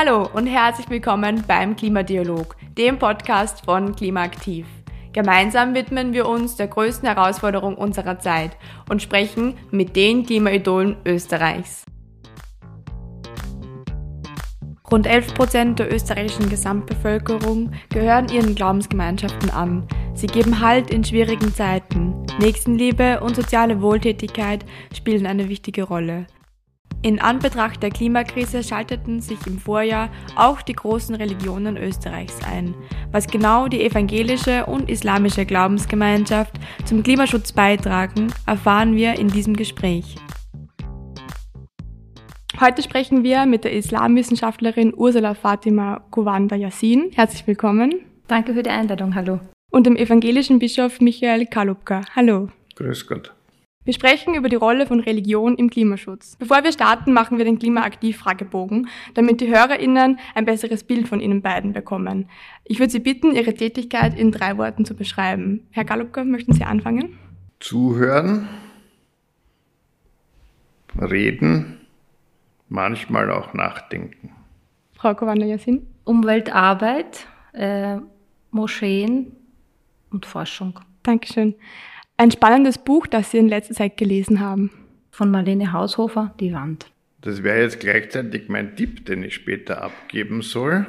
Hallo und herzlich willkommen beim Klimadialog, dem Podcast von Klimaaktiv. Gemeinsam widmen wir uns der größten Herausforderung unserer Zeit und sprechen mit den Klimaidolen Österreichs. Rund 11 Prozent der österreichischen Gesamtbevölkerung gehören ihren Glaubensgemeinschaften an. Sie geben Halt in schwierigen Zeiten. Nächstenliebe und soziale Wohltätigkeit spielen eine wichtige Rolle. In Anbetracht der Klimakrise schalteten sich im Vorjahr auch die großen Religionen Österreichs ein. Was genau die evangelische und islamische Glaubensgemeinschaft zum Klimaschutz beitragen, erfahren wir in diesem Gespräch. Heute sprechen wir mit der Islamwissenschaftlerin Ursula Fatima Kovanda Yassin. Herzlich willkommen. Danke für die Einladung. Hallo. Und dem evangelischen Bischof Michael Kalupka. Hallo. Grüß Gott. Wir sprechen über die Rolle von Religion im Klimaschutz. Bevor wir starten, machen wir den Klimaaktiv-Fragebogen, damit die HörerInnen ein besseres Bild von Ihnen beiden bekommen. Ich würde Sie bitten, Ihre Tätigkeit in drei Worten zu beschreiben. Herr Galupka, möchten Sie anfangen? Zuhören, reden, manchmal auch nachdenken. Frau Kowanda Yassin? Umweltarbeit, äh, Moscheen und Forschung. Dankeschön. Ein spannendes Buch, das Sie in letzter Zeit gelesen haben. Von Marlene Haushofer, Die Wand. Das wäre jetzt gleichzeitig mein Tipp, den ich später abgeben soll.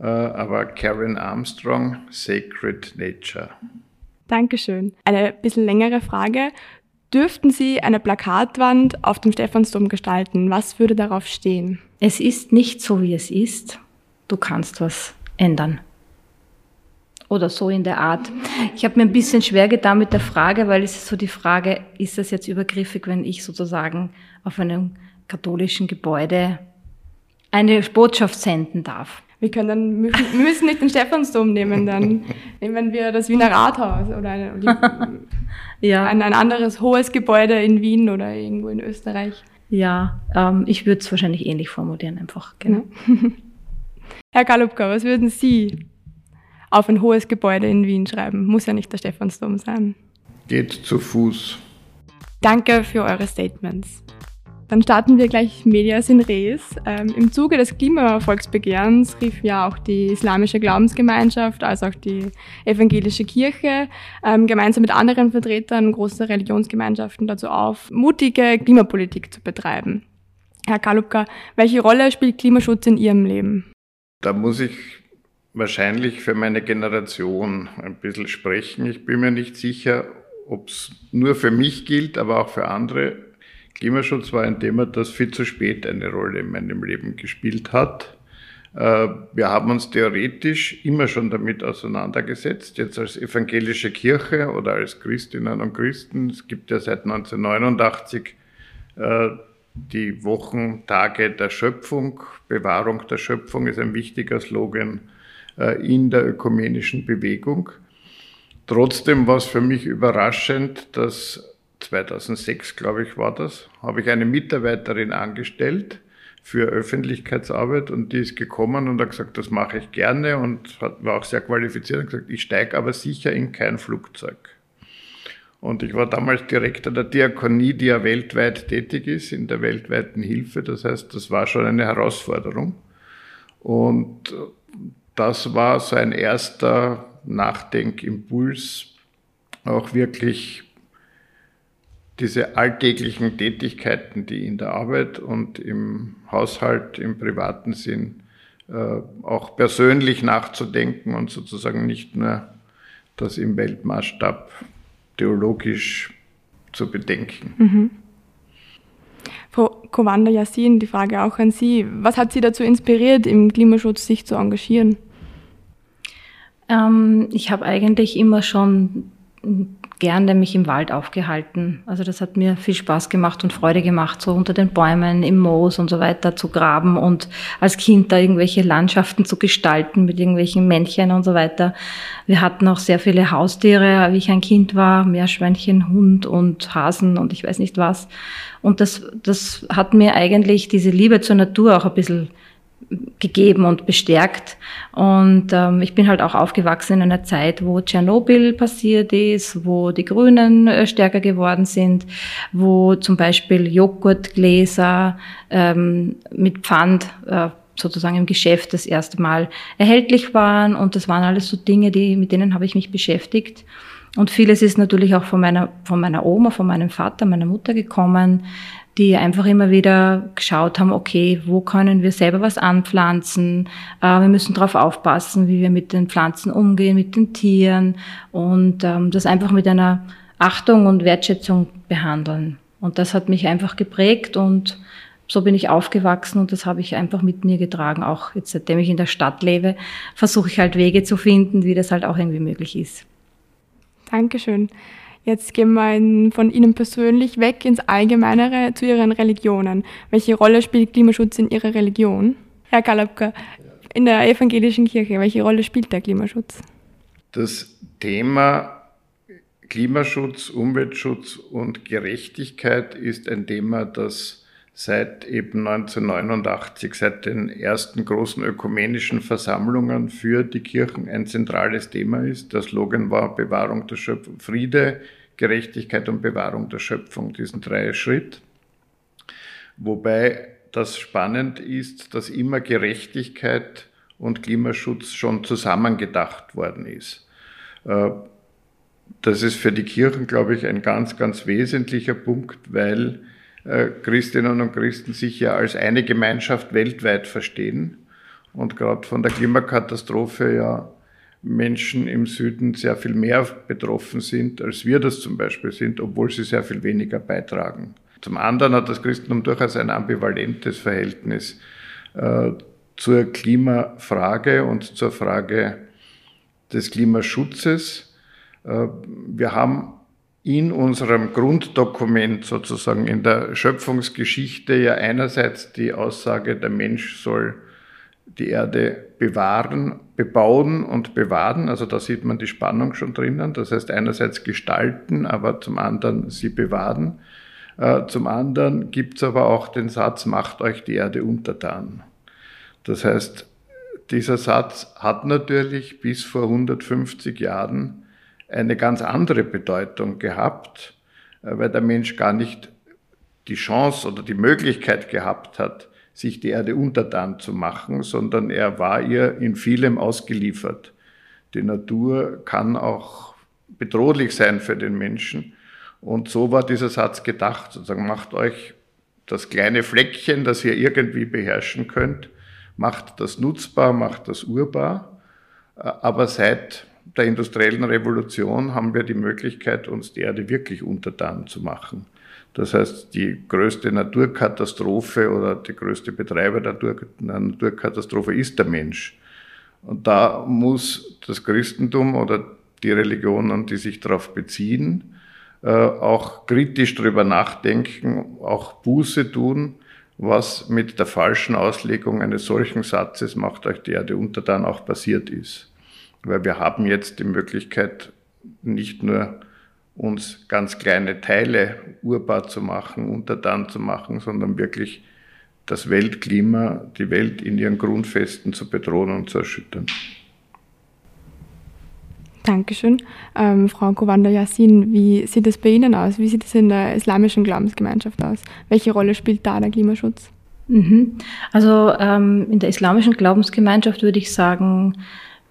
Äh, aber Karen Armstrong, Sacred Nature. Dankeschön. Eine bisschen längere Frage. Dürften Sie eine Plakatwand auf dem Stephansdom gestalten? Was würde darauf stehen? Es ist nicht so, wie es ist. Du kannst was ändern oder so in der Art. Ich habe mir ein bisschen schwer getan mit der Frage, weil es ist so die Frage, ist das jetzt übergriffig, wenn ich sozusagen auf einem katholischen Gebäude eine Botschaft senden darf? Wir können, wir müssen nicht den Stephansdom nehmen, dann nehmen wir das Wiener Rathaus oder eine, ja. ein, ein anderes hohes Gebäude in Wien oder irgendwo in Österreich. Ja, ähm, ich würde es wahrscheinlich ähnlich formulieren, einfach. Genau. Herr Galupka, was würden Sie auf ein hohes Gebäude in Wien schreiben. Muss ja nicht der Stephansdom sein. Geht zu Fuß. Danke für eure Statements. Dann starten wir gleich Medias in Res. Ähm, Im Zuge des Klimavolksbegehrens rief ja auch die islamische Glaubensgemeinschaft, als auch die evangelische Kirche ähm, gemeinsam mit anderen Vertretern großer Religionsgemeinschaften dazu auf, mutige Klimapolitik zu betreiben. Herr Kalupka, welche Rolle spielt Klimaschutz in Ihrem Leben? Da muss ich wahrscheinlich für meine Generation ein bisschen sprechen. Ich bin mir nicht sicher, ob es nur für mich gilt, aber auch für andere. Klimaschutz war ein Thema, das viel zu spät eine Rolle in meinem Leben gespielt hat. Äh, wir haben uns theoretisch immer schon damit auseinandergesetzt, jetzt als evangelische Kirche oder als Christinnen und Christen. Es gibt ja seit 1989 äh, die Wochentage der Schöpfung. Bewahrung der Schöpfung ist ein wichtiger Slogan in der ökumenischen Bewegung. Trotzdem war es für mich überraschend, dass 2006, glaube ich, war das, habe ich eine Mitarbeiterin angestellt für Öffentlichkeitsarbeit und die ist gekommen und hat gesagt, das mache ich gerne und war auch sehr qualifiziert und gesagt, ich steige aber sicher in kein Flugzeug. Und ich war damals Direktor der Diakonie, die ja weltweit tätig ist, in der weltweiten Hilfe. Das heißt, das war schon eine Herausforderung. Und das war so ein erster Nachdenkimpuls, auch wirklich diese alltäglichen Tätigkeiten, die in der Arbeit und im Haushalt, im privaten Sinn, äh, auch persönlich nachzudenken und sozusagen nicht nur das im Weltmaßstab theologisch zu bedenken. Mhm. Frau Kowanda Yassin, die Frage auch an Sie. Was hat Sie dazu inspiriert, im Klimaschutz sich zu engagieren? Ähm, ich habe eigentlich immer schon gerne mich im Wald aufgehalten. Also das hat mir viel Spaß gemacht und Freude gemacht, so unter den Bäumen, im Moos und so weiter zu graben und als Kind da irgendwelche Landschaften zu gestalten mit irgendwelchen Männchen und so weiter. Wir hatten auch sehr viele Haustiere, wie ich ein Kind war, Meerschweinchen, Hund und Hasen und ich weiß nicht was. Und das, das hat mir eigentlich diese Liebe zur Natur auch ein bisschen gegeben und bestärkt. Und ähm, ich bin halt auch aufgewachsen in einer Zeit, wo Tschernobyl passiert ist, wo die Grünen äh, stärker geworden sind, wo zum Beispiel Joghurtgläser ähm, mit Pfand äh, sozusagen im Geschäft das erste Mal erhältlich waren. Und das waren alles so Dinge, die, mit denen habe ich mich beschäftigt. Und vieles ist natürlich auch von meiner, von meiner Oma, von meinem Vater, meiner Mutter gekommen, die einfach immer wieder geschaut haben, okay, wo können wir selber was anpflanzen? Äh, wir müssen darauf aufpassen, wie wir mit den Pflanzen umgehen, mit den Tieren und ähm, das einfach mit einer Achtung und Wertschätzung behandeln. Und das hat mich einfach geprägt und so bin ich aufgewachsen und das habe ich einfach mit mir getragen. Auch jetzt, seitdem ich in der Stadt lebe, versuche ich halt Wege zu finden, wie das halt auch irgendwie möglich ist. Dankeschön. Jetzt gehen wir von Ihnen persönlich weg ins Allgemeinere zu Ihren Religionen. Welche Rolle spielt Klimaschutz in Ihrer Religion? Herr Kalabka, in der evangelischen Kirche, welche Rolle spielt der Klimaschutz? Das Thema Klimaschutz, Umweltschutz und Gerechtigkeit ist ein Thema, das seit eben 1989, seit den ersten großen ökumenischen Versammlungen für die Kirchen ein zentrales Thema ist. Der Slogan war Bewahrung der Schöpfung, Friede, Gerechtigkeit und Bewahrung der Schöpfung, diesen drei Schritt. Wobei das spannend ist, dass immer Gerechtigkeit und Klimaschutz schon zusammengedacht worden ist. Äh, das ist für die Kirchen, glaube ich, ein ganz, ganz wesentlicher Punkt, weil äh, Christinnen und Christen sich ja als eine Gemeinschaft weltweit verstehen und gerade von der Klimakatastrophe ja Menschen im Süden sehr viel mehr betroffen sind, als wir das zum Beispiel sind, obwohl sie sehr viel weniger beitragen. Zum anderen hat das Christentum durchaus ein ambivalentes Verhältnis äh, zur Klimafrage und zur Frage des Klimaschutzes. Äh, wir haben in unserem Grunddokument sozusagen in der Schöpfungsgeschichte ja einerseits die Aussage, der Mensch soll die Erde bewahren, bebauen und bewahren. Also da sieht man die Spannung schon drinnen. Das heißt einerseits gestalten, aber zum anderen sie bewahren. Äh, zum anderen gibt es aber auch den Satz, macht euch die Erde untertan. Das heißt, dieser Satz hat natürlich bis vor 150 Jahren eine ganz andere Bedeutung gehabt, äh, weil der Mensch gar nicht die Chance oder die Möglichkeit gehabt hat, sich die Erde untertan zu machen, sondern er war ihr in vielem ausgeliefert. Die Natur kann auch bedrohlich sein für den Menschen. Und so war dieser Satz gedacht, sozusagen, macht euch das kleine Fleckchen, das ihr irgendwie beherrschen könnt, macht das nutzbar, macht das urbar, aber seid der industriellen Revolution haben wir die Möglichkeit, uns die Erde wirklich untertan zu machen. Das heißt, die größte Naturkatastrophe oder die größte Betreiber der Naturkatastrophe ist der Mensch. Und da muss das Christentum oder die Religionen, die sich darauf beziehen, äh, auch kritisch darüber nachdenken, auch Buße tun, was mit der falschen Auslegung eines solchen Satzes macht euch die Erde untertan auch passiert ist. Weil wir haben jetzt die Möglichkeit, nicht nur uns ganz kleine Teile urbar zu machen, untertan zu machen, sondern wirklich das Weltklima, die Welt in ihren Grundfesten zu bedrohen und zu erschüttern. Dankeschön. Ähm, Frau Kovanda Yassin, wie sieht es bei Ihnen aus? Wie sieht es in der islamischen Glaubensgemeinschaft aus? Welche Rolle spielt da der Klimaschutz? Mhm. Also ähm, in der islamischen Glaubensgemeinschaft würde ich sagen,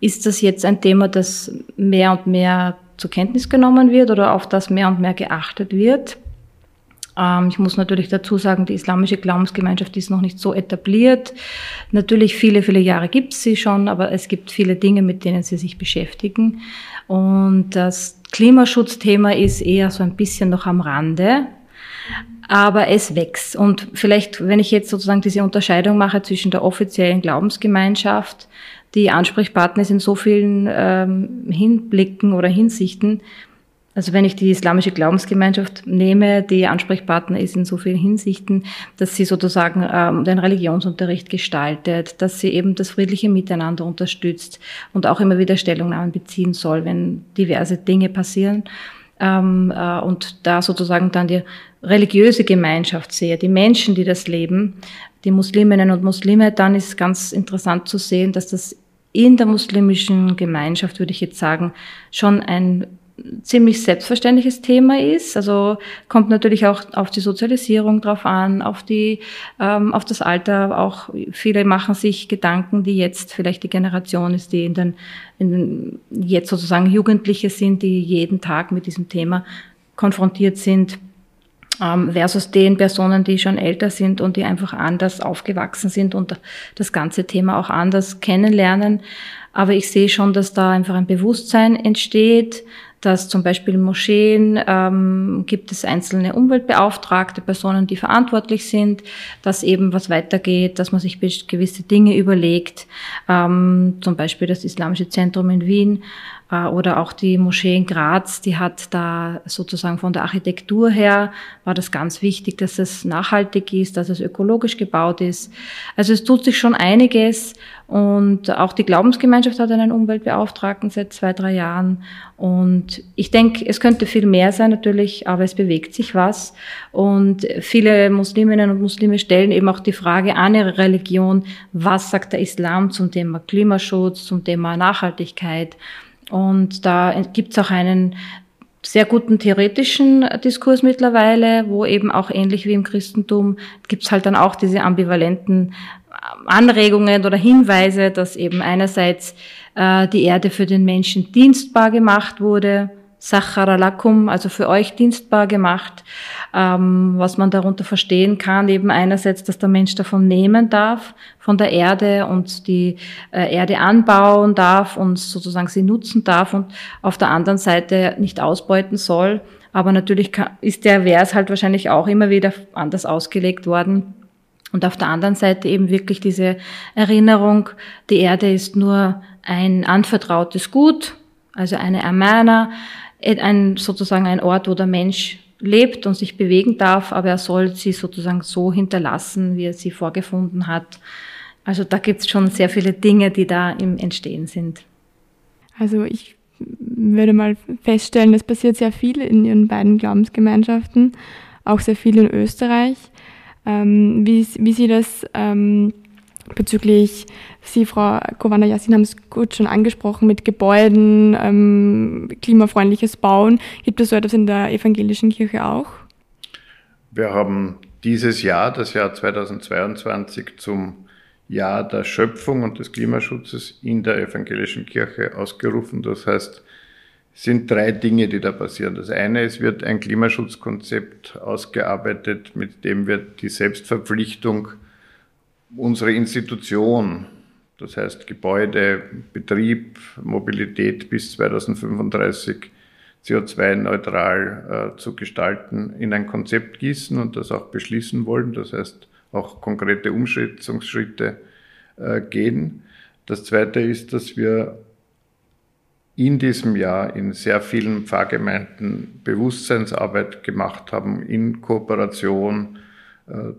ist das jetzt ein Thema, das mehr und mehr zur Kenntnis genommen wird oder auf das mehr und mehr geachtet wird? Ähm, ich muss natürlich dazu sagen, die islamische Glaubensgemeinschaft ist noch nicht so etabliert. Natürlich viele, viele Jahre gibt es sie schon, aber es gibt viele Dinge, mit denen sie sich beschäftigen. Und das Klimaschutzthema ist eher so ein bisschen noch am Rande. Aber es wächst. Und vielleicht, wenn ich jetzt sozusagen diese Unterscheidung mache zwischen der offiziellen Glaubensgemeinschaft die Ansprechpartner ist in so vielen ähm, Hinblicken oder Hinsichten. Also wenn ich die islamische Glaubensgemeinschaft nehme, die Ansprechpartner ist in so vielen Hinsichten, dass sie sozusagen ähm, den Religionsunterricht gestaltet, dass sie eben das friedliche Miteinander unterstützt und auch immer wieder Stellungnahmen beziehen soll, wenn diverse Dinge passieren. Ähm, äh, und da sozusagen dann die religiöse Gemeinschaft sehe, die Menschen, die das leben, die Musliminnen und Muslime, dann ist ganz interessant zu sehen, dass das in der muslimischen Gemeinschaft, würde ich jetzt sagen, schon ein ziemlich selbstverständliches Thema ist. Also kommt natürlich auch auf die Sozialisierung drauf an, auf die, ähm, auf das Alter. Auch viele machen sich Gedanken, die jetzt vielleicht die Generation ist, die in den, in den jetzt sozusagen Jugendliche sind, die jeden Tag mit diesem Thema konfrontiert sind ähm, versus den Personen, die schon älter sind und die einfach anders aufgewachsen sind und das ganze Thema auch anders kennenlernen. Aber ich sehe schon, dass da einfach ein Bewusstsein entsteht, dass zum Beispiel Moscheen ähm, gibt es einzelne Umweltbeauftragte, Personen, die verantwortlich sind, dass eben was weitergeht, dass man sich gewisse Dinge überlegt, ähm, zum Beispiel das Islamische Zentrum in Wien oder auch die Moschee in Graz, die hat da sozusagen von der Architektur her, war das ganz wichtig, dass es nachhaltig ist, dass es ökologisch gebaut ist. Also es tut sich schon einiges und auch die Glaubensgemeinschaft hat einen Umweltbeauftragten seit zwei, drei Jahren. Und ich denke, es könnte viel mehr sein natürlich, aber es bewegt sich was. Und viele Musliminnen und Muslime stellen eben auch die Frage an ihre Religion, was sagt der Islam zum Thema Klimaschutz, zum Thema Nachhaltigkeit. Und da gibt es auch einen sehr guten theoretischen Diskurs mittlerweile, wo eben auch ähnlich wie im Christentum gibt es halt dann auch diese ambivalenten Anregungen oder Hinweise, dass eben einerseits äh, die Erde für den Menschen dienstbar gemacht wurde, Sacharalakum, also für euch dienstbar gemacht, ähm, was man darunter verstehen kann, eben einerseits, dass der Mensch davon nehmen darf, von der Erde und die äh, Erde anbauen darf und sozusagen sie nutzen darf und auf der anderen Seite nicht ausbeuten soll. Aber natürlich kann, ist der Vers halt wahrscheinlich auch immer wieder anders ausgelegt worden. Und auf der anderen Seite eben wirklich diese Erinnerung, die Erde ist nur ein anvertrautes Gut, also eine Amana, ein, sozusagen ein Ort, wo der Mensch lebt und sich bewegen darf, aber er soll sie sozusagen so hinterlassen, wie er sie vorgefunden hat. Also da gibt es schon sehr viele Dinge, die da im Entstehen sind. Also ich würde mal feststellen, es passiert sehr viel in Ihren beiden Glaubensgemeinschaften, auch sehr viel in Österreich. Ähm, wie, wie Sie das ähm, bezüglich, Sie, Frau Kovanna Yassin, haben es kurz schon angesprochen, mit Gebäuden, ähm, klimafreundliches Bauen. Gibt es so etwas in der evangelischen Kirche auch? Wir haben dieses Jahr, das Jahr 2022, zum Jahr der Schöpfung und des Klimaschutzes in der evangelischen Kirche ausgerufen. Das heißt, es sind drei Dinge, die da passieren. Das eine, es wird ein Klimaschutzkonzept ausgearbeitet, mit dem wir die Selbstverpflichtung unsere Institution, das heißt Gebäude, Betrieb, Mobilität bis 2035 CO2-neutral äh, zu gestalten, in ein Konzept gießen und das auch beschließen wollen. Das heißt auch konkrete Umschätzungsschritte äh, gehen. Das Zweite ist, dass wir in diesem Jahr in sehr vielen Pfarrgemeinden Bewusstseinsarbeit gemacht haben, in Kooperation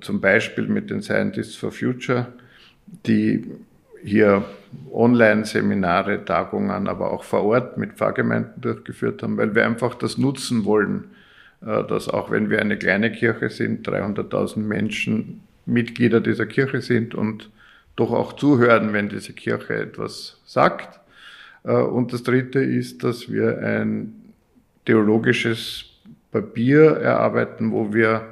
zum Beispiel mit den Scientists for Future, die hier Online-Seminare, Tagungen, aber auch vor Ort mit Pfarrgemeinden durchgeführt haben, weil wir einfach das nutzen wollen, äh, dass auch wenn wir eine kleine Kirche sind, 300.000 Menschen Mitglieder dieser Kirche sind und doch auch zuhören, wenn diese Kirche etwas sagt. Äh, und das Dritte ist, dass wir ein theologisches Papier erarbeiten, wo wir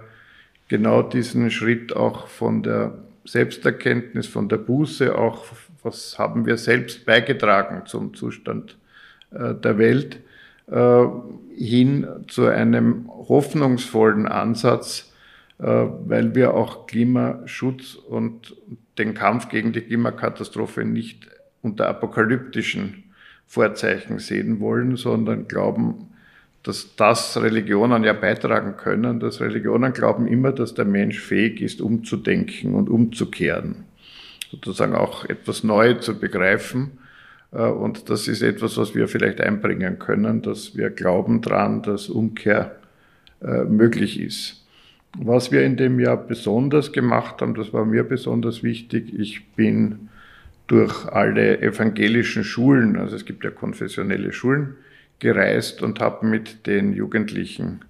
genau diesen Schritt auch von der Selbsterkenntnis, von der Buße, auch was haben wir selbst beigetragen zum Zustand äh, der Welt, äh, hin zu einem hoffnungsvollen Ansatz, äh, weil wir auch Klimaschutz und den Kampf gegen die Klimakatastrophe nicht unter apokalyptischen Vorzeichen sehen wollen, sondern glauben, dass das Religionen ja beitragen können, dass Religionen glauben immer, dass der Mensch fähig ist, umzudenken und umzukehren, sozusagen auch etwas neu zu begreifen. Äh, und das ist etwas, was wir vielleicht einbringen können, dass wir glauben dran, dass Umkehr äh, möglich ist. Was wir in dem Jahr besonders gemacht haben, das war mir besonders wichtig. Ich bin durch alle evangelischen Schulen, also es gibt ja konfessionelle Schulen, gereist und habe mit den Jugendlichen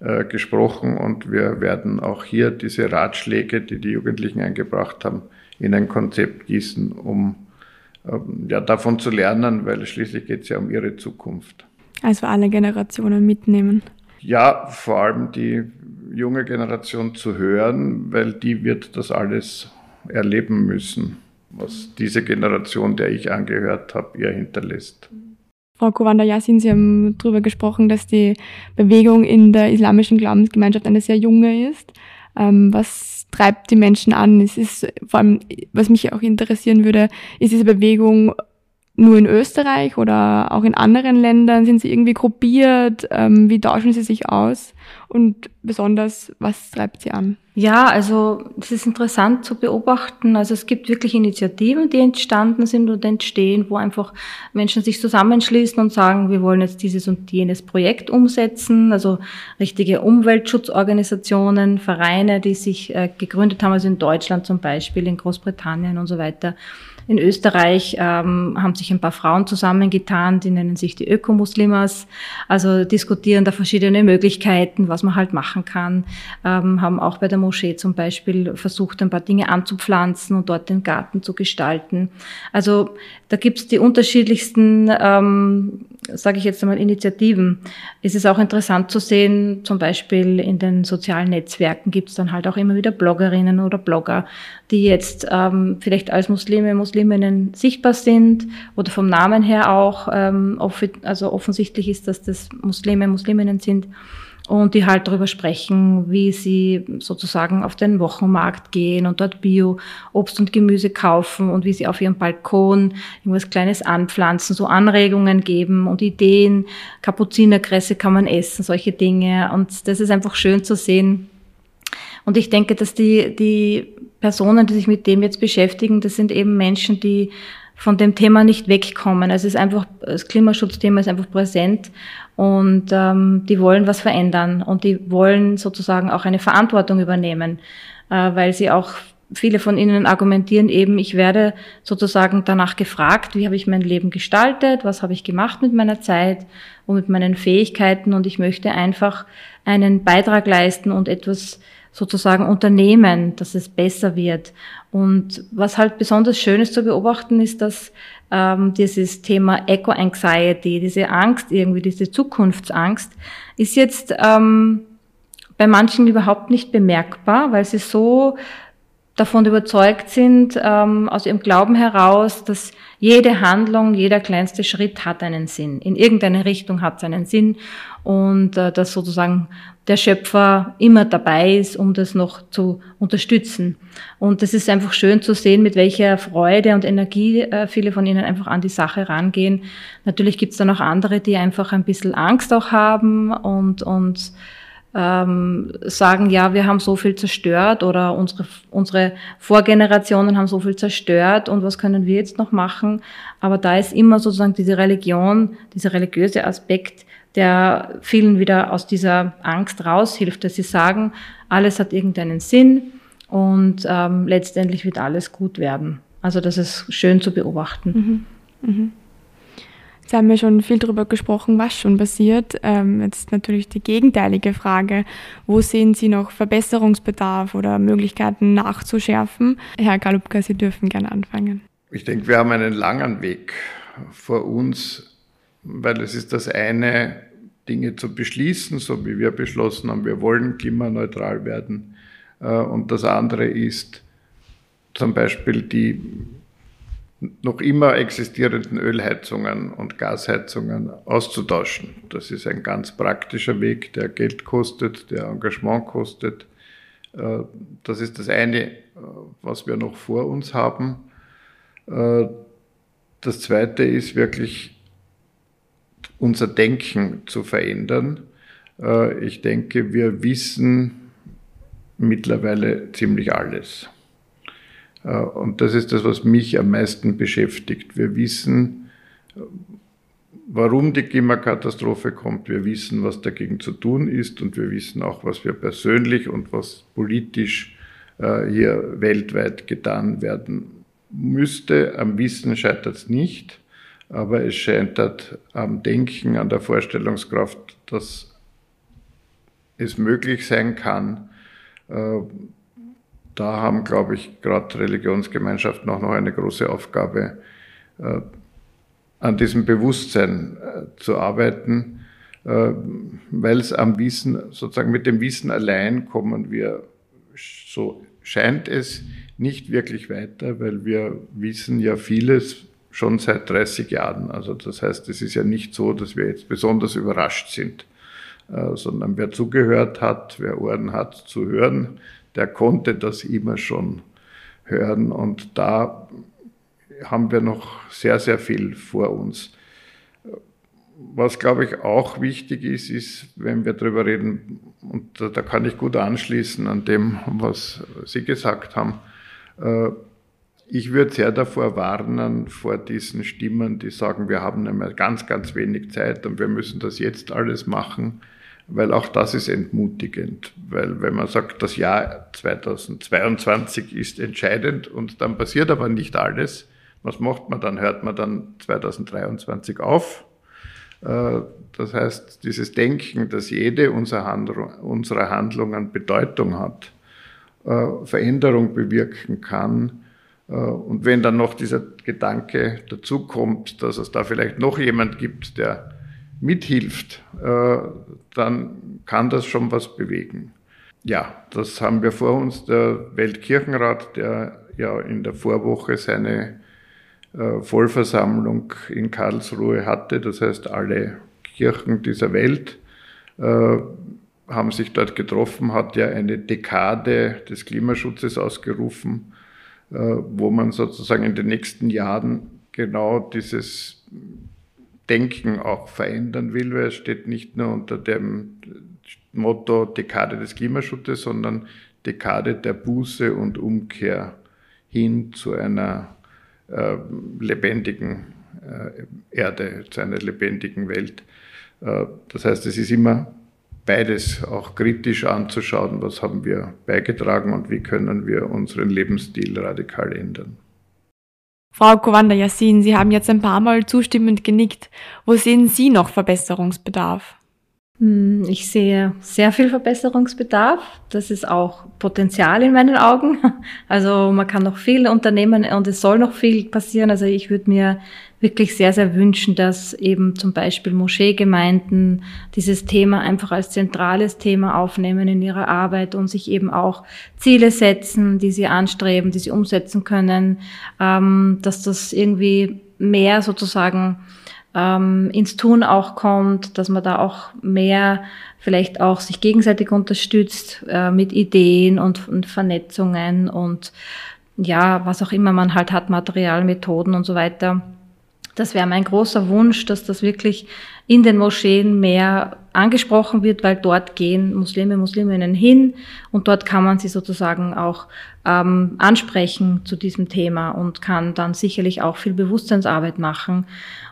äh, gesprochen und wir werden auch hier diese Ratschläge, die die Jugendlichen eingebracht haben, in ein Konzept gießen, um ähm, ja, davon zu lernen, weil schließlich geht es ja um ihre Zukunft. Also alle Generationen mitnehmen. Ja, vor allem die junge Generation zu hören, weil die wird das alles erleben müssen, was diese Generation, der ich angehört habe, ihr hinterlässt. Frau Kowanda Yassin, Sie haben darüber gesprochen, dass die Bewegung in der islamischen Glaubensgemeinschaft eine sehr junge ist. Ähm, was treibt die Menschen an? Es ist vor allem, was mich auch interessieren würde, ist diese Bewegung nur in Österreich oder auch in anderen Ländern? Sind sie irgendwie gruppiert? Ähm, wie tauschen sie sich aus? Und besonders, was treibt sie an? Ja, also es ist interessant zu beobachten. Also es gibt wirklich Initiativen, die entstanden sind und entstehen, wo einfach Menschen sich zusammenschließen und sagen, wir wollen jetzt dieses und jenes Projekt umsetzen. Also richtige Umweltschutzorganisationen, Vereine, die sich äh, gegründet haben, also in Deutschland zum Beispiel, in Großbritannien und so weiter in Österreich ähm, haben sich ein paar Frauen zusammengetan, die nennen sich die Ökomuslimas, also diskutieren da verschiedene Möglichkeiten, was man halt machen kann, ähm, haben auch bei der Moschee zum Beispiel versucht, ein paar Dinge anzupflanzen und dort den Garten zu gestalten. Also da gibt's die unterschiedlichsten, ähm, sage ich jetzt einmal, Initiativen. Es ist auch interessant zu sehen, zum Beispiel in den sozialen Netzwerken gibt's dann halt auch immer wieder Bloggerinnen oder Blogger, die jetzt ähm, vielleicht als Muslime, Musliminnen sichtbar sind oder vom Namen her auch, ähm, also offensichtlich ist, dass das Muslime, Musliminnen sind und die halt darüber sprechen, wie sie sozusagen auf den Wochenmarkt gehen und dort Bio Obst und Gemüse kaufen und wie sie auf ihrem Balkon irgendwas Kleines anpflanzen, so Anregungen geben und Ideen. Kapuzinerkresse kann man essen, solche Dinge. Und das ist einfach schön zu sehen. Und ich denke, dass die, die Personen, die sich mit dem jetzt beschäftigen, das sind eben Menschen, die von dem Thema nicht wegkommen. Also es ist einfach, das Klimaschutzthema ist einfach präsent und ähm, die wollen was verändern und die wollen sozusagen auch eine Verantwortung übernehmen, äh, weil sie auch viele von ihnen argumentieren eben, ich werde sozusagen danach gefragt, wie habe ich mein Leben gestaltet, was habe ich gemacht mit meiner Zeit und mit meinen Fähigkeiten und ich möchte einfach einen Beitrag leisten und etwas sozusagen unternehmen, dass es besser wird. Und was halt besonders schön ist zu beobachten, ist, dass ähm, dieses Thema Eco-Anxiety, diese Angst irgendwie, diese Zukunftsangst, ist jetzt ähm, bei manchen überhaupt nicht bemerkbar, weil sie so davon überzeugt sind, ähm, aus ihrem Glauben heraus, dass jede Handlung, jeder kleinste Schritt hat einen Sinn. In irgendeine Richtung hat es einen Sinn und äh, dass sozusagen der Schöpfer immer dabei ist, um das noch zu unterstützen. Und das ist einfach schön zu sehen, mit welcher Freude und Energie äh, viele von ihnen einfach an die Sache rangehen. Natürlich gibt es dann auch andere, die einfach ein bisschen Angst auch haben und, und ähm, sagen, ja, wir haben so viel zerstört oder unsere, unsere Vorgenerationen haben so viel zerstört und was können wir jetzt noch machen? Aber da ist immer sozusagen diese Religion, dieser religiöse Aspekt, der vielen wieder aus dieser Angst raushilft, dass sie sagen, alles hat irgendeinen Sinn und ähm, letztendlich wird alles gut werden. Also das ist schön zu beobachten. Mhm. Mhm. Sie haben ja schon viel darüber gesprochen, was schon passiert. Ähm, jetzt natürlich die gegenteilige Frage. Wo sehen Sie noch Verbesserungsbedarf oder Möglichkeiten nachzuschärfen? Herr Galupka, Sie dürfen gerne anfangen. Ich denke, wir haben einen langen Weg vor uns, weil es ist das eine, Dinge zu beschließen, so wie wir beschlossen haben, wir wollen klimaneutral werden. Äh, und das andere ist zum Beispiel die noch immer existierenden Ölheizungen und Gasheizungen auszutauschen. Das ist ein ganz praktischer Weg, der Geld kostet, der Engagement kostet. Äh, das ist das eine, äh, was wir noch vor uns haben. Das zweite ist wirklich unser Denken zu verändern. Ich denke, wir wissen mittlerweile ziemlich alles. Äh, und das ist das, was mich am meisten beschäftigt. Wir wissen, warum die Klimakatastrophe kommt. Wir wissen, was dagegen zu tun ist. Und wir wissen auch, was wir persönlich und was politisch äh, hier weltweit getan werden müsste. Am Wissen scheitert es nicht. Aber es scheitert am Denken, an der Vorstellungskraft, dass es möglich sein kann, äh, da haben, glaube ich, gerade Religionsgemeinschaften auch noch eine große Aufgabe, äh, an diesem Bewusstsein äh, zu arbeiten, weil es am Wissen, sozusagen mit dem Wissen allein kommen wir, so scheint es, nicht wirklich weiter, weil wir wissen ja vieles schon seit 30 Jahren. Also das heißt, es ist ja nicht so, dass wir jetzt besonders überrascht sind, äh, sondern wer zugehört hat, wer Ohren hat zu hören, der konnte das immer schon hören. Und da haben wir noch sehr, sehr viel vor uns. Was, glaube ich, auch wichtig ist, ist, wenn wir darüber reden, und da, kann ich gut anschließen an dem, was Sie gesagt haben, äh, ich würde sehr davor warnen, vor diesen Stimmen, die sagen, wir haben einmal ganz, ganz wenig Zeit und wir müssen das jetzt alles machen, weil auch das ist entmutigend. Weil wenn man sagt, das Jahr 2022 ist entscheidend und dann passiert aber nicht alles, was macht man dann? Hört man dann 2023 auf? Äh, das heißt, dieses Denken, dass jede unserer Handlungen Bedeutung hat, äh, Veränderung bewirken kann, und wenn dann noch dieser Gedanke dazu kommt, dass es da vielleicht noch jemand gibt, der mithilft, äh, dann kann das schon was bewegen. Ja, das haben wir vor uns. Der Weltkirchenrat, der ja in der Vorwoche seine äh, Vollversammlung in Karlsruhe hatte, das heißt alle Kirchen dieser Welt haben sich dort getroffen, hat ja eine Dekade des Klimaschutzes ausgerufen äh, wo man sozusagen in den nächsten Jahren genau dieses Denken auch verändern will, weil es steht nicht nur unter dem Motto Dekade des Klimaschutzes, sondern Dekade der Buße und Umkehr hin zu einer äh, lebendigen äh, Erde, zu einer lebendigen Welt. Äh, das heißt, es ist immer beides auch kritisch anzuschauen, was haben wir beigetragen und wie können wir unseren Lebensstil radikal ändern. Frau Kowanda Yassin, Sie haben jetzt ein paar Mal zustimmend genickt. Wo sehen Sie noch Verbesserungsbedarf? Hm, ich sehe sehr viel Verbesserungsbedarf. Das ist auch Potenzial in meinen Augen. Also man kann noch viel unternehmen und es soll noch viel passieren. Also ich würde mir wirklich sehr, sehr wünschen, dass eben zum Beispiel Moscheegemeinden dieses Thema einfach als zentrales Thema aufnehmen in ihrer Arbeit und sich eben auch Ziele setzen, die sie anstreben, die sie umsetzen können, ähm, dass das irgendwie mehr sozusagen ähm, ins Tun auch kommt, dass man da auch mehr vielleicht auch sich gegenseitig unterstützt äh, mit Ideen und, und Vernetzungen und ja, was auch immer man halt hat, Material, Methoden und so weiter. Das wäre mein großer Wunsch, dass das wirklich in den Moscheen mehr angesprochen wird, weil dort gehen Muslime, Musliminnen hin und dort kann man sie sozusagen auch ähm, ansprechen zu diesem Thema und kann dann sicherlich auch viel Bewusstseinsarbeit machen.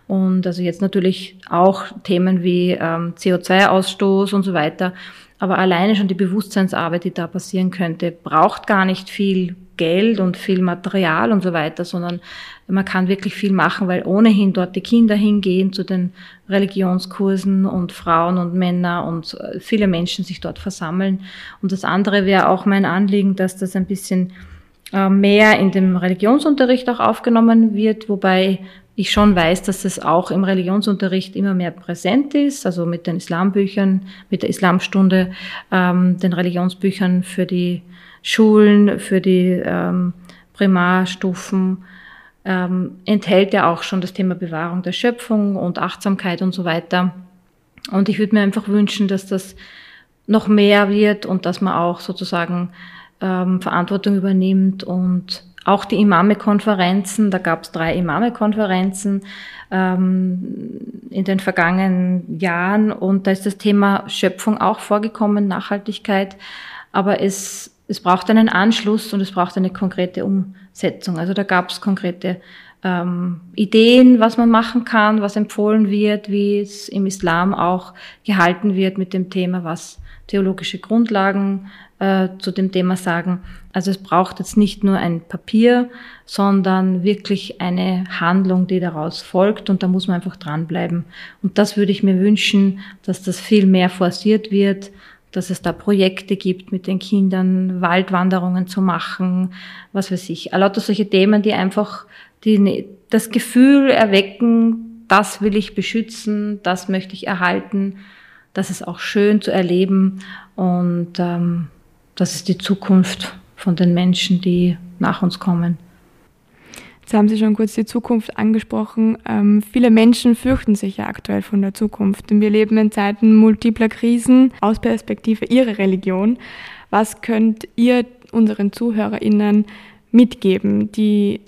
Und also jetzt natürlich auch Themen wie ähm, CO2-Ausstoß und so weiter. Aber alleine schon die Bewusstseinsarbeit, die da passieren könnte, braucht gar nicht viel Geld und viel Material und so weiter, sondern man kann wirklich viel machen, weil ohnehin dort die Kinder hingehen zu den Religionskursen und Frauen und Männer und äh, viele Menschen sich dort versammeln. Und das andere wäre auch mein Anliegen, dass das ein bisschen äh, mehr in dem Religionsunterricht auch aufgenommen wird, wobei ich schon weiß, dass es auch im Religionsunterricht immer mehr präsent ist, also mit den Islambüchern, mit der Islamstunde, ähm, den Religionsbüchern für die Schulen, für die ähm, Primarstufen, ähm, enthält ja auch schon das Thema Bewahrung der Schöpfung und Achtsamkeit und so weiter. Und ich würde mir einfach wünschen, dass das noch mehr wird und dass man auch sozusagen ähm, Verantwortung übernimmt und auch die Imame-Konferenzen, da gab es drei Imame-Konferenzen ähm, in den vergangenen Jahren und da ist das Thema Schöpfung auch vorgekommen, Nachhaltigkeit, aber es, es braucht einen Anschluss und es braucht eine konkrete Umsetzung. Also da gab es konkrete ähm, Ideen, was man machen kann, was empfohlen wird, wie es im Islam auch gehalten wird mit dem Thema, was theologische Grundlagen äh, zu dem Thema sagen. Also es braucht jetzt nicht nur ein Papier, sondern wirklich eine Handlung, die daraus folgt und da muss man einfach dranbleiben. Und das würde ich mir wünschen, dass das viel mehr forciert wird, dass es da Projekte gibt mit den Kindern, Waldwanderungen zu machen, was weiß ich. Lauter solche Themen, die einfach die, das Gefühl erwecken, das will ich beschützen, das möchte ich erhalten, das ist auch schön zu erleben und ähm, das ist die Zukunft von den Menschen, die nach uns kommen. Jetzt haben Sie schon kurz die Zukunft angesprochen. Ähm, viele Menschen fürchten sich ja aktuell von der Zukunft. Und wir leben in Zeiten multipler Krisen aus Perspektive Ihrer Religion. Was könnt ihr unseren ZuhörerInnen mitgeben, die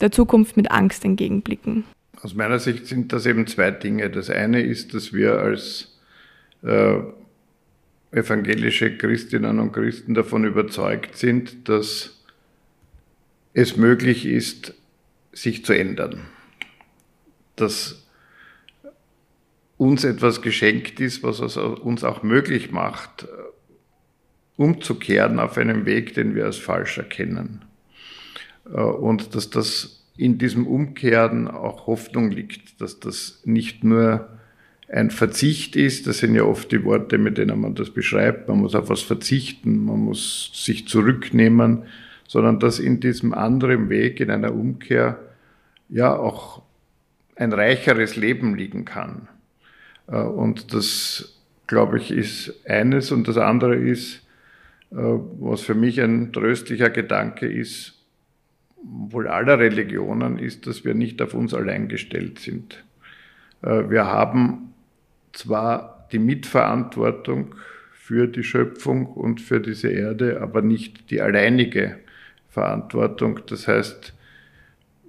der Zukunft mit Angst entgegenblicken? Aus meiner Sicht sind das eben zwei Dinge. Das eine ist, dass wir als äh, evangelische Christinnen und Christen davon überzeugt sind, dass es möglich ist, sich zu ändern. Dass uns etwas geschenkt ist, was es uns auch möglich macht, umzukehren auf einem Weg, den wir als falsch erkennen. Und dass das in diesem Umkehren auch Hoffnung liegt, dass das nicht nur ein Verzicht ist, das sind ja oft die Worte, mit denen man das beschreibt, man muss auf was verzichten, man muss sich zurücknehmen, sondern dass in diesem anderen Weg, in einer Umkehr, ja auch ein reicheres Leben liegen kann. Äh, und das, glaube ich, ist eines. Und das andere ist, äh, was für mich ein tröstlicher Gedanke ist, wohl aller Religionen, ist, dass wir nicht auf uns allein gestellt sind. Äh, wir haben zwar die Mitverantwortung für die Schöpfung und für diese Erde, aber nicht die alleinige Verantwortung. Das heißt,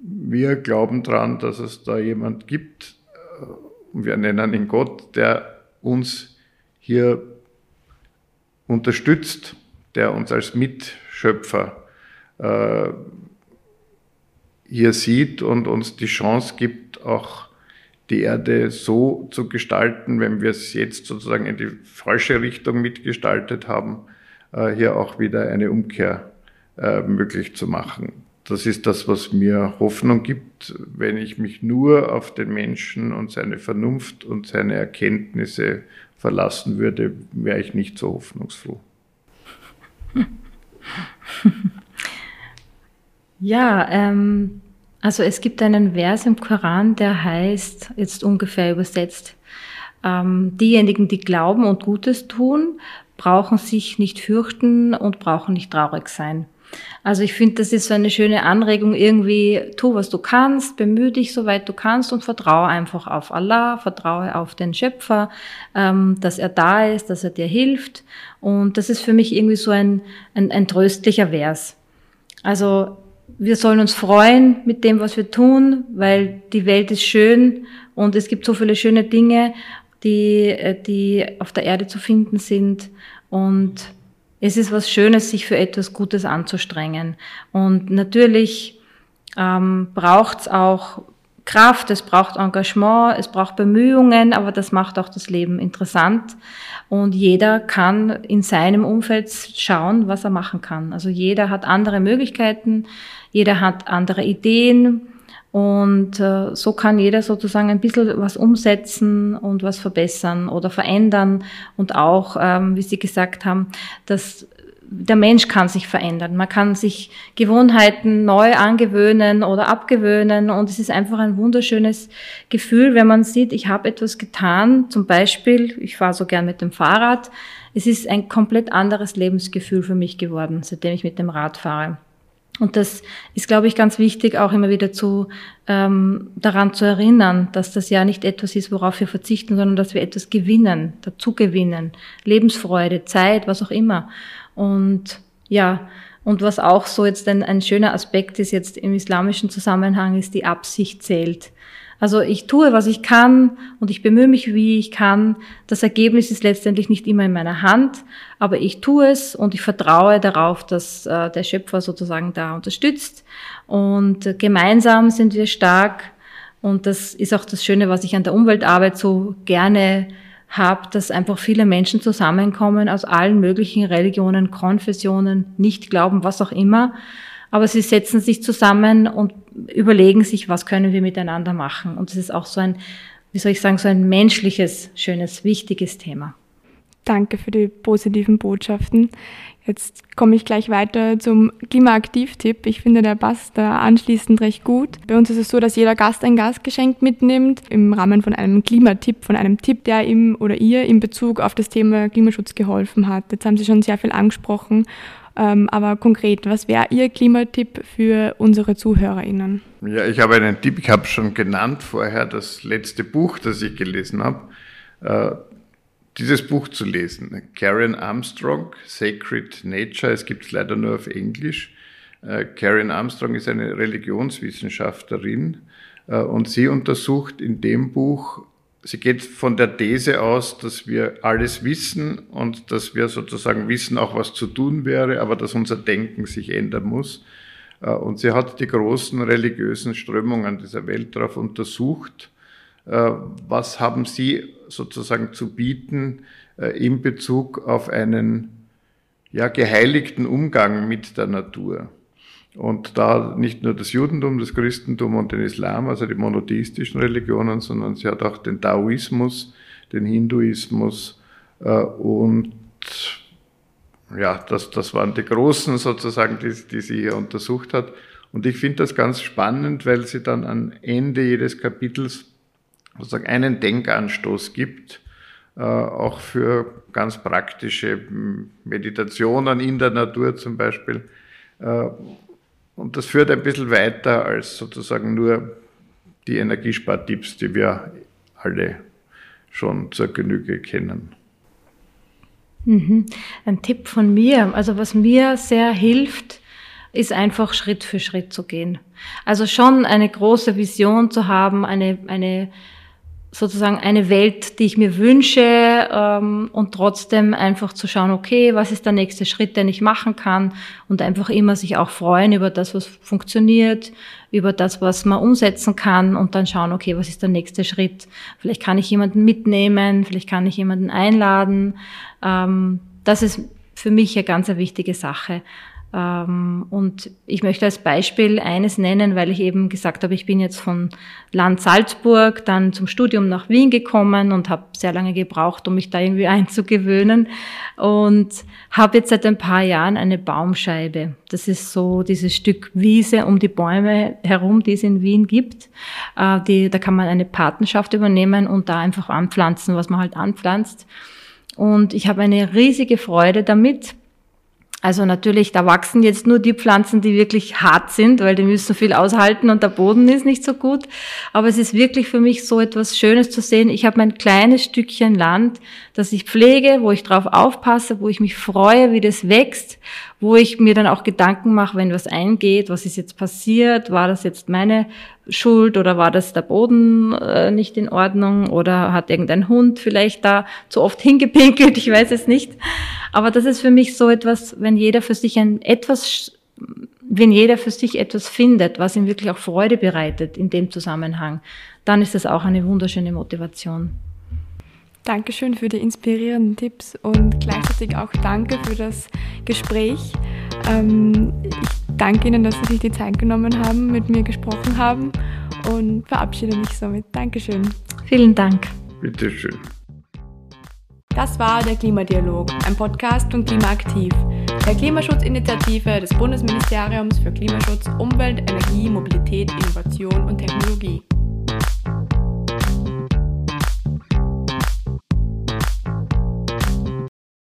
wir glauben daran, dass es da jemand gibt, äh, wir nennen ihn Gott, der uns hier unterstützt, der uns als Mitschöpfer äh, hier sieht und uns die Chance gibt, auch die Erde so zu gestalten, wenn wir es jetzt sozusagen in die falsche Richtung mitgestaltet haben, äh, hier auch wieder eine Umkehr äh, möglich zu machen. Das ist das, was mir Hoffnung gibt. Wenn ich mich nur auf den Menschen und seine Vernunft und seine Erkenntnisse verlassen würde, wäre ich nicht so hoffnungsfroh. Ja, ähm, also es gibt einen Vers im Koran, der heißt, jetzt ungefähr übersetzt, ähm, diejenigen, die glauben und Gutes tun, brauchen sich nicht fürchten und brauchen nicht traurig sein. Also ich finde, das ist so eine schöne Anregung, irgendwie tu, was du kannst, bemühe dich, soweit du kannst und vertraue einfach auf Allah, vertraue auf den Schöpfer, ähm, dass er da ist, dass er dir hilft. Und das ist für mich irgendwie so ein, ein, ein tröstlicher Vers. Also wir sollen uns freuen mit dem, was wir tun, weil die Welt ist schön und es gibt so viele schöne Dinge, die, äh, die auf der Erde zu finden sind. Und es ist was Schönes, sich für etwas Gutes anzustrengen. Und natürlich ähm, braucht es auch Kraft, es braucht Engagement, es braucht Bemühungen, aber das macht auch das Leben interessant. Und jeder kann in seinem Umfeld schauen, was er machen kann. Also jeder hat andere Möglichkeiten, jeder hat andere Ideen. Und äh, so kann jeder sozusagen ein bisschen was umsetzen und was verbessern oder verändern. Und auch, ähm, wie Sie gesagt haben, dass der Mensch kann sich verändern. Man kann sich Gewohnheiten neu angewöhnen oder abgewöhnen. Und es ist einfach ein wunderschönes Gefühl, wenn man sieht, ich habe etwas getan. Zum Beispiel, ich fahre so gern mit dem Fahrrad. Es ist ein komplett anderes Lebensgefühl für mich geworden, seitdem ich mit dem Rad fahre. Und das ist, glaube ich, ganz wichtig, auch immer wieder zu, ähm, daran zu erinnern, dass das ja nicht etwas ist, worauf wir verzichten, sondern dass wir etwas gewinnen, dazu gewinnen. Lebensfreude, Zeit, was auch immer. Und ja, und was auch so jetzt ein, ein schöner Aspekt ist jetzt im islamischen Zusammenhang, ist die Absicht zählt. Also ich tue, was ich kann und ich bemühe mich, wie ich kann. Das Ergebnis ist letztendlich nicht immer in meiner Hand, aber ich tue es und ich vertraue darauf, dass äh, der Schöpfer sozusagen da unterstützt. Und äh, gemeinsam sind wir stark. Und das ist auch das Schöne, was ich an der Umweltarbeit so gerne habe, dass einfach viele Menschen zusammenkommen aus allen möglichen Religionen, Konfessionen, nicht glauben, was auch immer aber sie setzen sich zusammen und überlegen sich, was können wir miteinander machen. Und es ist auch so ein, wie soll ich sagen, so ein menschliches, schönes, wichtiges Thema. Danke für die positiven Botschaften. Jetzt komme ich gleich weiter zum Klimaaktiv-Tipp. Ich finde, der passt da anschließend recht gut. Bei uns ist es so, dass jeder Gast ein Gastgeschenk mitnimmt im Rahmen von einem Klimatipp, von einem Tipp, der ihm oder ihr in Bezug auf das Thema Klimaschutz geholfen hat. Jetzt haben Sie schon sehr viel angesprochen, ähm, aber konkret, was wäre Ihr Klimatipp für unsere ZuhörerInnen? Ja, ich habe einen Tipp, ich habe schon genannt vorher, das letzte Buch, das ich gelesen habe. Dieses Buch zu lesen. Karen Armstrong, Sacred Nature, es gibt es leider nur auf Englisch. Äh, Karen Armstrong ist eine Religionswissenschaftlerin äh, und sie untersucht in dem Buch, sie geht von der These aus, dass wir alles wissen und dass wir sozusagen wissen auch, was zu tun wäre, aber dass unser Denken sich ändern muss. Äh, und sie hat die großen religiösen Strömungen dieser Welt darauf untersucht was haben Sie sozusagen zu bieten äh, in Bezug auf einen ja, geheiligten Umgang mit der Natur? Und da nicht nur das Judentum, das Christentum und den Islam, also die monotheistischen Religionen, sondern sie hat auch den Taoismus, den Hinduismus äh, und ja, das, das waren die Großen sozusagen, die, die sie hier untersucht hat. Und ich finde das ganz spannend, weil sie dann am Ende jedes Kapitels sozusagen einen Denkanstoß gibt, äh, auch für ganz praktische Meditationen in der Natur zum Beispiel. Äh, und das führt ein bisschen weiter als sozusagen nur die Energiespartipps, die wir alle schon zur Genüge kennen. Mhm. Ein Tipp von mir, also was mir sehr hilft, ist einfach Schritt für Schritt zu gehen. Also schon eine große Vision zu haben, eine, eine sozusagen eine Welt, die ich mir wünsche ähm, und trotzdem einfach zu schauen, okay, was ist der nächste Schritt, den ich machen kann und einfach immer sich auch freuen über das, was funktioniert, über das, was man umsetzen kann und dann schauen, okay, was ist der nächste Schritt? Vielleicht kann ich jemanden mitnehmen, vielleicht kann ich jemanden einladen. Ähm, das ist für mich eine ganz wichtige Sache. Ähm, und ich möchte als Beispiel eines nennen, weil ich eben gesagt habe, ich bin jetzt von Land Salzburg dann zum Studium nach Wien gekommen und habe sehr lange gebraucht, um mich da irgendwie einzugewöhnen und habe jetzt seit ein paar Jahren eine Baumscheibe. Das ist so dieses Stück Wiese um die Bäume herum, die es in Wien gibt. Äh, die, da kann man eine Patenschaft übernehmen und da einfach anpflanzen, was man halt anpflanzt. Und ich habe eine riesige Freude damit, also natürlich, da wachsen jetzt nur die Pflanzen, die wirklich hart sind, weil die müssen viel aushalten und der Boden ist nicht so gut. Aber es ist wirklich für mich so etwas Schönes zu sehen. Ich habe mein kleines Stückchen Land, das ich pflege, wo ich drauf aufpasse, wo ich mich freue, wie das wächst, wo ich mir dann auch Gedanken mache, wenn was eingeht, was ist jetzt passiert, war das jetzt meine Schuld oder war das der Boden äh, nicht in Ordnung oder hat irgendein Hund vielleicht da zu oft hingepinkelt, ich weiß es nicht. Aber das ist für mich so etwas, wenn jeder für sich ein etwas, wenn jeder für sich etwas findet, was ihm wirklich auch Freude bereitet in dem Zusammenhang, dann ist das auch eine wunderschöne Motivation. Dankeschön für die inspirierenden Tipps und gleichzeitig auch danke für das Gespräch. Ähm, ich danke Ihnen, dass Sie sich die Zeit genommen haben, mit mir gesprochen haben und verabschiede mich somit. Dankeschön. Vielen Dank. Bitteschön. Das war der Klimadialog, ein Podcast von Klimaaktiv, der Klimaschutzinitiative des Bundesministeriums für Klimaschutz, Umwelt, Energie, Mobilität, Innovation und Technologie.